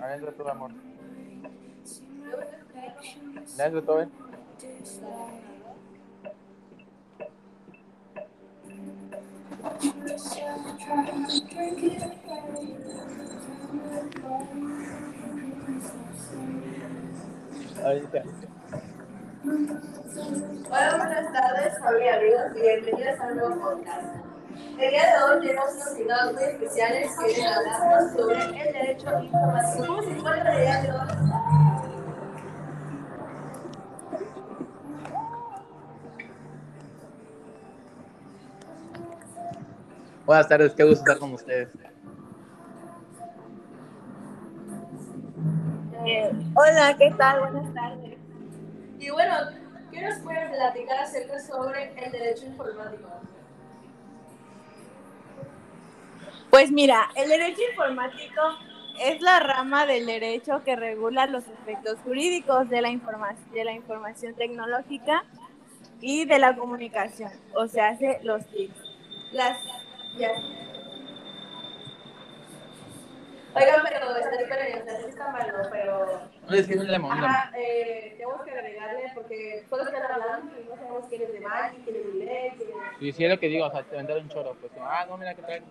Adentro tu amor. Adentro todo, buenas tardes, familia amigos, a un podcast. El día de hoy tenemos unos invitados muy especiales que vienen a hablarnos sobre el derecho informático. ¿Cómo se encuentra el día de hoy? Buenas tardes, qué gusto estar con ustedes. Eh, hola, ¿qué tal? Buenas tardes. Y bueno, ¿qué nos pueden platicar acerca sobre el derecho informático? Pues mira, el derecho informático es la rama del derecho que regula los aspectos jurídicos de la, informa de la información tecnológica y de la comunicación, o sea, hace los TIC. Las... Ya. Oigan, pero está esperen, está está mal, ¿no? pero... No es que no le mando. Ajá, eh, tenemos que agregarle porque todos están hablando y no sabemos quién es de Maggie, quién es de quién es... Y si es lo que digo, o sea, te vendrá un choro, pues, ah, no, mira qué tal.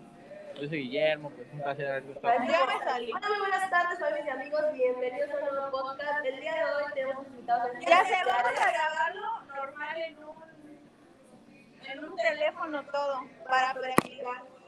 Yo soy Guillermo, pues, un placer haber visto. Hola, muy buenas tardes, familias y amigos. Bienvenidos a un nuevo podcast. El día de hoy tenemos invitados Ya sé, vamos a grabarlo normal en un, en un teléfono todo para practicar.